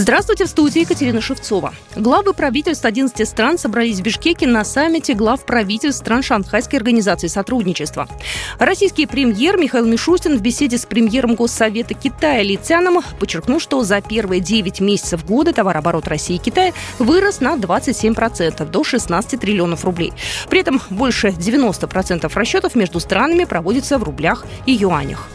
Здравствуйте, в студии Екатерина Шевцова. Главы правительств 11 стран собрались в Бишкеке на саммите глав правительств стран Шанхайской организации сотрудничества. Российский премьер Михаил Мишустин в беседе с премьером Госсовета Китая Ли Цяном подчеркнул, что за первые 9 месяцев года товарооборот России и Китая вырос на 27% до 16 триллионов рублей. При этом больше 90% расчетов между странами проводится в рублях и юанях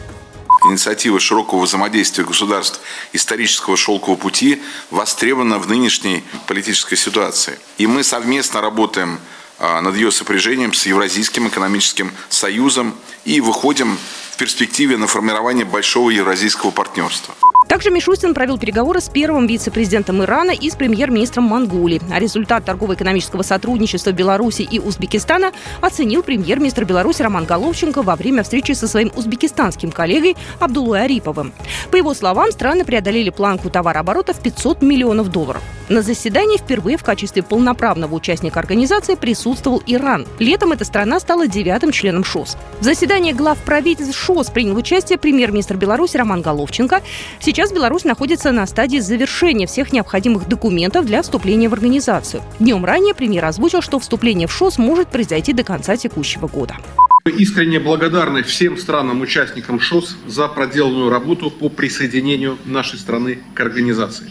инициатива широкого взаимодействия государств исторического шелкового пути востребована в нынешней политической ситуации. И мы совместно работаем а, над ее сопряжением с Евразийским экономическим союзом и выходим в перспективе на формирование большого евразийского партнерства. Также Мишустин провел переговоры с первым вице-президентом Ирана и с премьер-министром Монголии. А результат торгово-экономического сотрудничества Беларуси и Узбекистана оценил премьер-министр Беларуси Роман Головченко во время встречи со своим узбекистанским коллегой Абдулой Ариповым. По его словам, страны преодолели планку товарооборота в 500 миллионов долларов. На заседании впервые в качестве полноправного участника организации присутствовал Иран. Летом эта страна стала девятым членом ШОС. В заседании глав правительств ШОС принял участие премьер-министр Беларуси Роман Головченко. Сейчас Беларусь находится на стадии завершения всех необходимых документов для вступления в организацию. Днем ранее премьер озвучил, что вступление в ШОС может произойти до конца текущего года. Мы искренне благодарны всем странам-участникам ШОС за проделанную работу по присоединению нашей страны к организации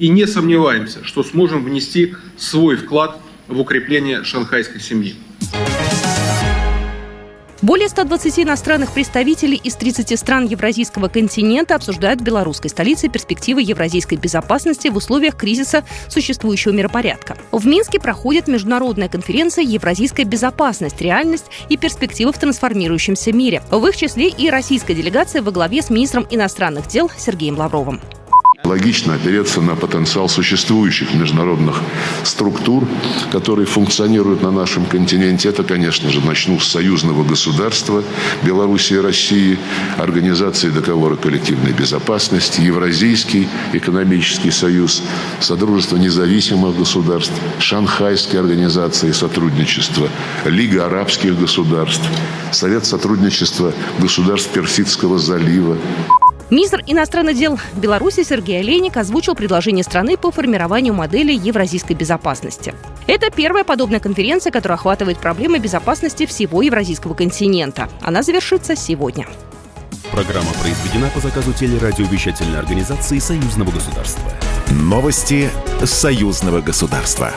и не сомневаемся, что сможем внести свой вклад в укрепление шанхайской семьи. Более 120 иностранных представителей из 30 стран Евразийского континента обсуждают в белорусской столице перспективы евразийской безопасности в условиях кризиса существующего миропорядка. В Минске проходит международная конференция «Евразийская безопасность. Реальность и перспективы в трансформирующемся мире». В их числе и российская делегация во главе с министром иностранных дел Сергеем Лавровым. Логично опереться на потенциал существующих международных структур, которые функционируют на нашем континенте. Это, конечно же, начну с союзного государства Беларуси и России, Организации договора коллективной безопасности, Евразийский экономический союз, Содружество независимых государств, Шанхайские организации сотрудничества, Лига арабских государств, Совет сотрудничества государств Персидского залива. Министр иностранных дел Беларуси Сергей Олейник озвучил предложение страны по формированию модели евразийской безопасности. Это первая подобная конференция, которая охватывает проблемы безопасности всего евразийского континента. Она завершится сегодня. Программа произведена по заказу телерадиовещательной организации Союзного государства. Новости Союзного государства.